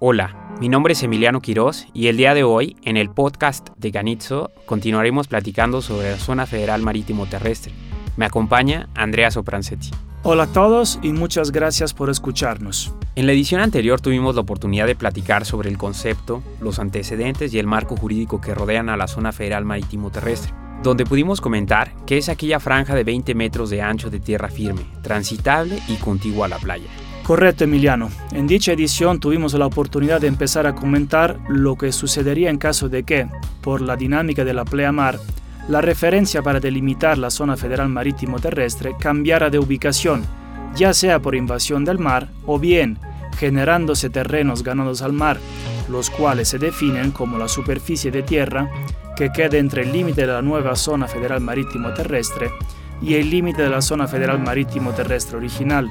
Hola, mi nombre es Emiliano Quirós y el día de hoy, en el podcast de Ganitzo, continuaremos platicando sobre la zona federal marítimo terrestre. Me acompaña Andrea Sopranzetti. Hola a todos y muchas gracias por escucharnos. En la edición anterior tuvimos la oportunidad de platicar sobre el concepto, los antecedentes y el marco jurídico que rodean a la zona federal marítimo terrestre, donde pudimos comentar que es aquella franja de 20 metros de ancho de tierra firme, transitable y contigua a la playa. Correcto, Emiliano. En dicha edición tuvimos la oportunidad de empezar a comentar lo que sucedería en caso de que, por la dinámica de la pleamar, la referencia para delimitar la zona federal marítimo terrestre cambiara de ubicación, ya sea por invasión del mar o bien generándose terrenos ganados al mar, los cuales se definen como la superficie de tierra que queda entre el límite de la nueva zona federal marítimo terrestre y el límite de la zona federal marítimo terrestre original,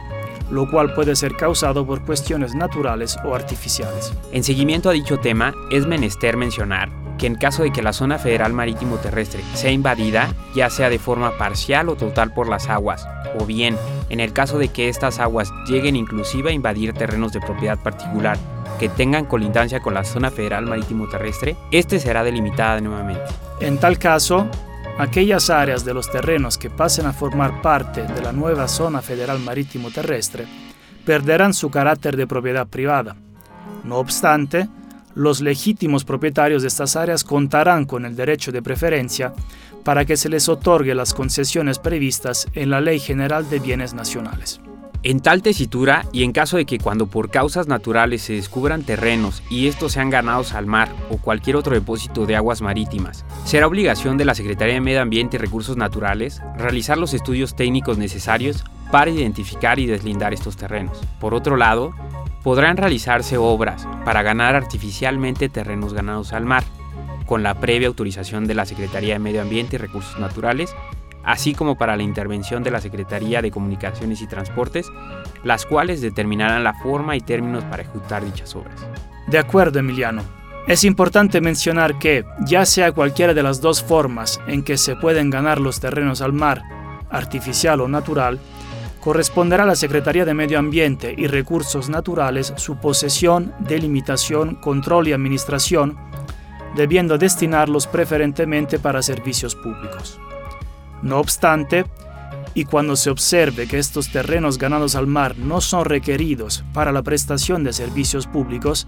lo cual puede ser causado por cuestiones naturales o artificiales. En seguimiento a dicho tema, es menester mencionar que en caso de que la zona federal marítimo terrestre sea invadida, ya sea de forma parcial o total por las aguas, o bien, en el caso de que estas aguas lleguen inclusive a invadir terrenos de propiedad particular que tengan colindancia con la zona federal marítimo terrestre, este será delimitada nuevamente. En tal caso, aquellas áreas de los terrenos que pasen a formar parte de la nueva zona federal marítimo terrestre perderán su carácter de propiedad privada. No obstante, los legítimos propietarios de estas áreas contarán con el derecho de preferencia para que se les otorgue las concesiones previstas en la Ley General de Bienes Nacionales. En tal tesitura y en caso de que cuando por causas naturales se descubran terrenos y estos sean ganados al mar o cualquier otro depósito de aguas marítimas, será obligación de la Secretaría de Medio Ambiente y Recursos Naturales realizar los estudios técnicos necesarios para identificar y deslindar estos terrenos. Por otro lado, podrán realizarse obras para ganar artificialmente terrenos ganados al mar, con la previa autorización de la Secretaría de Medio Ambiente y Recursos Naturales así como para la intervención de la Secretaría de Comunicaciones y Transportes, las cuales determinarán la forma y términos para ejecutar dichas obras. De acuerdo, Emiliano. Es importante mencionar que, ya sea cualquiera de las dos formas en que se pueden ganar los terrenos al mar, artificial o natural, corresponderá a la Secretaría de Medio Ambiente y Recursos Naturales su posesión, delimitación, control y administración, debiendo destinarlos preferentemente para servicios públicos. No obstante, y cuando se observe que estos terrenos ganados al mar no son requeridos para la prestación de servicios públicos,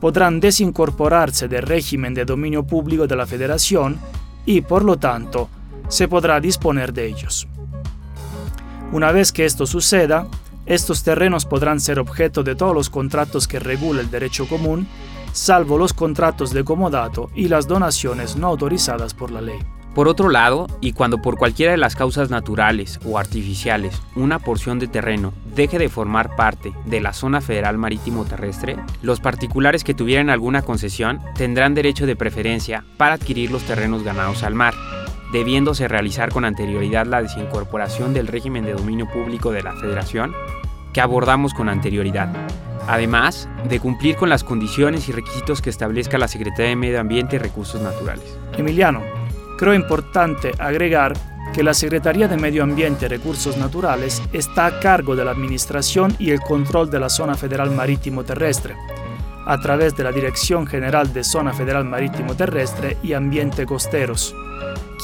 podrán desincorporarse del régimen de dominio público de la Federación y, por lo tanto, se podrá disponer de ellos. Una vez que esto suceda, estos terrenos podrán ser objeto de todos los contratos que regula el derecho común, salvo los contratos de comodato y las donaciones no autorizadas por la ley. Por otro lado, y cuando por cualquiera de las causas naturales o artificiales una porción de terreno deje de formar parte de la zona federal marítimo terrestre, los particulares que tuvieran alguna concesión tendrán derecho de preferencia para adquirir los terrenos ganados al mar, debiéndose realizar con anterioridad la desincorporación del régimen de dominio público de la Federación que abordamos con anterioridad, además de cumplir con las condiciones y requisitos que establezca la Secretaría de Medio Ambiente y Recursos Naturales. Emiliano, Creo importante agregar que la Secretaría de Medio Ambiente y Recursos Naturales está a cargo de la administración y el control de la Zona Federal Marítimo Terrestre, a través de la Dirección General de Zona Federal Marítimo Terrestre y Ambiente Costeros,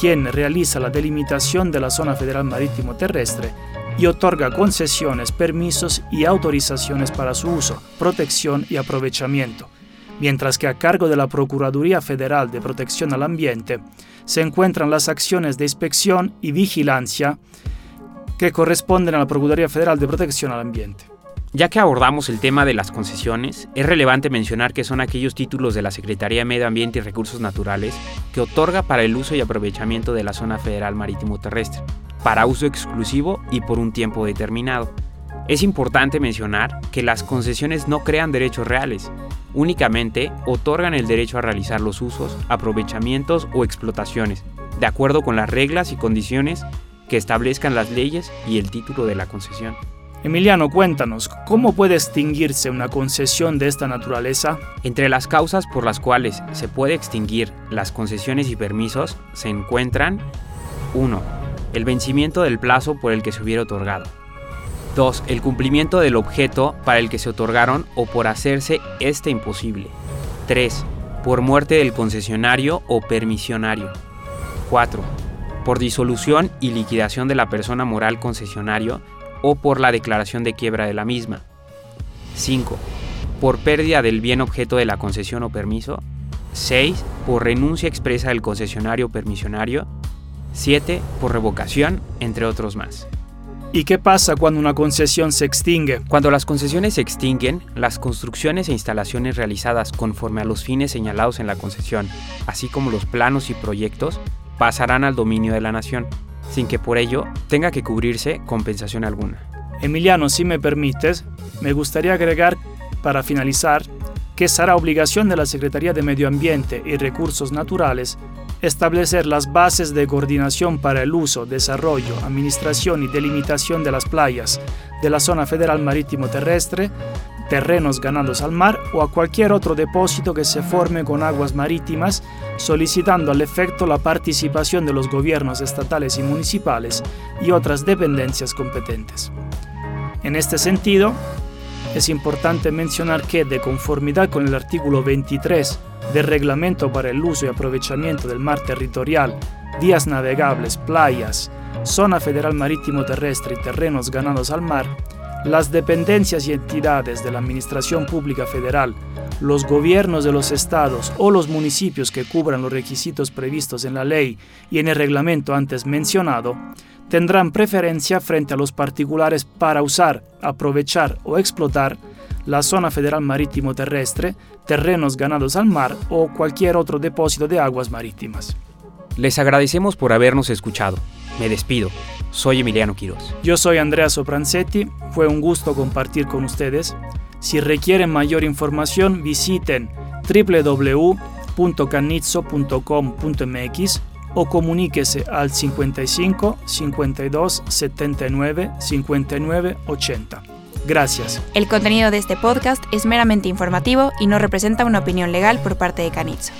quien realiza la delimitación de la Zona Federal Marítimo Terrestre y otorga concesiones, permisos y autorizaciones para su uso, protección y aprovechamiento, mientras que a cargo de la Procuraduría Federal de Protección al Ambiente se encuentran las acciones de inspección y vigilancia que corresponden a la Procuraduría Federal de Protección al Ambiente. Ya que abordamos el tema de las concesiones, es relevante mencionar que son aquellos títulos de la Secretaría de Medio Ambiente y Recursos Naturales que otorga para el uso y aprovechamiento de la zona federal marítimo terrestre, para uso exclusivo y por un tiempo determinado. Es importante mencionar que las concesiones no crean derechos reales, únicamente otorgan el derecho a realizar los usos, aprovechamientos o explotaciones, de acuerdo con las reglas y condiciones que establezcan las leyes y el título de la concesión. Emiliano, cuéntanos, ¿cómo puede extinguirse una concesión de esta naturaleza? Entre las causas por las cuales se puede extinguir las concesiones y permisos se encuentran 1. El vencimiento del plazo por el que se hubiera otorgado. 2. El cumplimiento del objeto para el que se otorgaron o por hacerse este imposible. 3. Por muerte del concesionario o permisionario. 4. Por disolución y liquidación de la persona moral concesionario o por la declaración de quiebra de la misma. 5. Por pérdida del bien objeto de la concesión o permiso. 6. Por renuncia expresa del concesionario o permisionario. 7. Por revocación, entre otros más. ¿Y qué pasa cuando una concesión se extingue? Cuando las concesiones se extinguen, las construcciones e instalaciones realizadas conforme a los fines señalados en la concesión, así como los planos y proyectos, pasarán al dominio de la nación, sin que por ello tenga que cubrirse compensación alguna. Emiliano, si me permites, me gustaría agregar, para finalizar, que será obligación de la Secretaría de Medio Ambiente y Recursos Naturales establecer las bases de coordinación para el uso, desarrollo, administración y delimitación de las playas de la zona federal marítimo terrestre, terrenos ganados al mar o a cualquier otro depósito que se forme con aguas marítimas, solicitando al efecto la participación de los gobiernos estatales y municipales y otras dependencias competentes. En este sentido, es importante mencionar que, de conformidad con el artículo 23 del Reglamento para el uso y aprovechamiento del mar territorial, vías navegables, playas, zona federal marítimo terrestre y terrenos ganados al mar, las dependencias y entidades de la Administración Pública Federal, los gobiernos de los estados o los municipios que cubran los requisitos previstos en la ley y en el reglamento antes mencionado, tendrán preferencia frente a los particulares para usar, aprovechar o explotar la zona federal marítimo terrestre, terrenos ganados al mar o cualquier otro depósito de aguas marítimas. Les agradecemos por habernos escuchado. Me despido. Soy Emiliano Quiroz. Yo soy Andrea Sopranzetti. Fue un gusto compartir con ustedes. Si requieren mayor información, visiten www.canizzo.com.mx o comuníquese al 55 52 79 59 80. Gracias. El contenido de este podcast es meramente informativo y no representa una opinión legal por parte de Canizzo.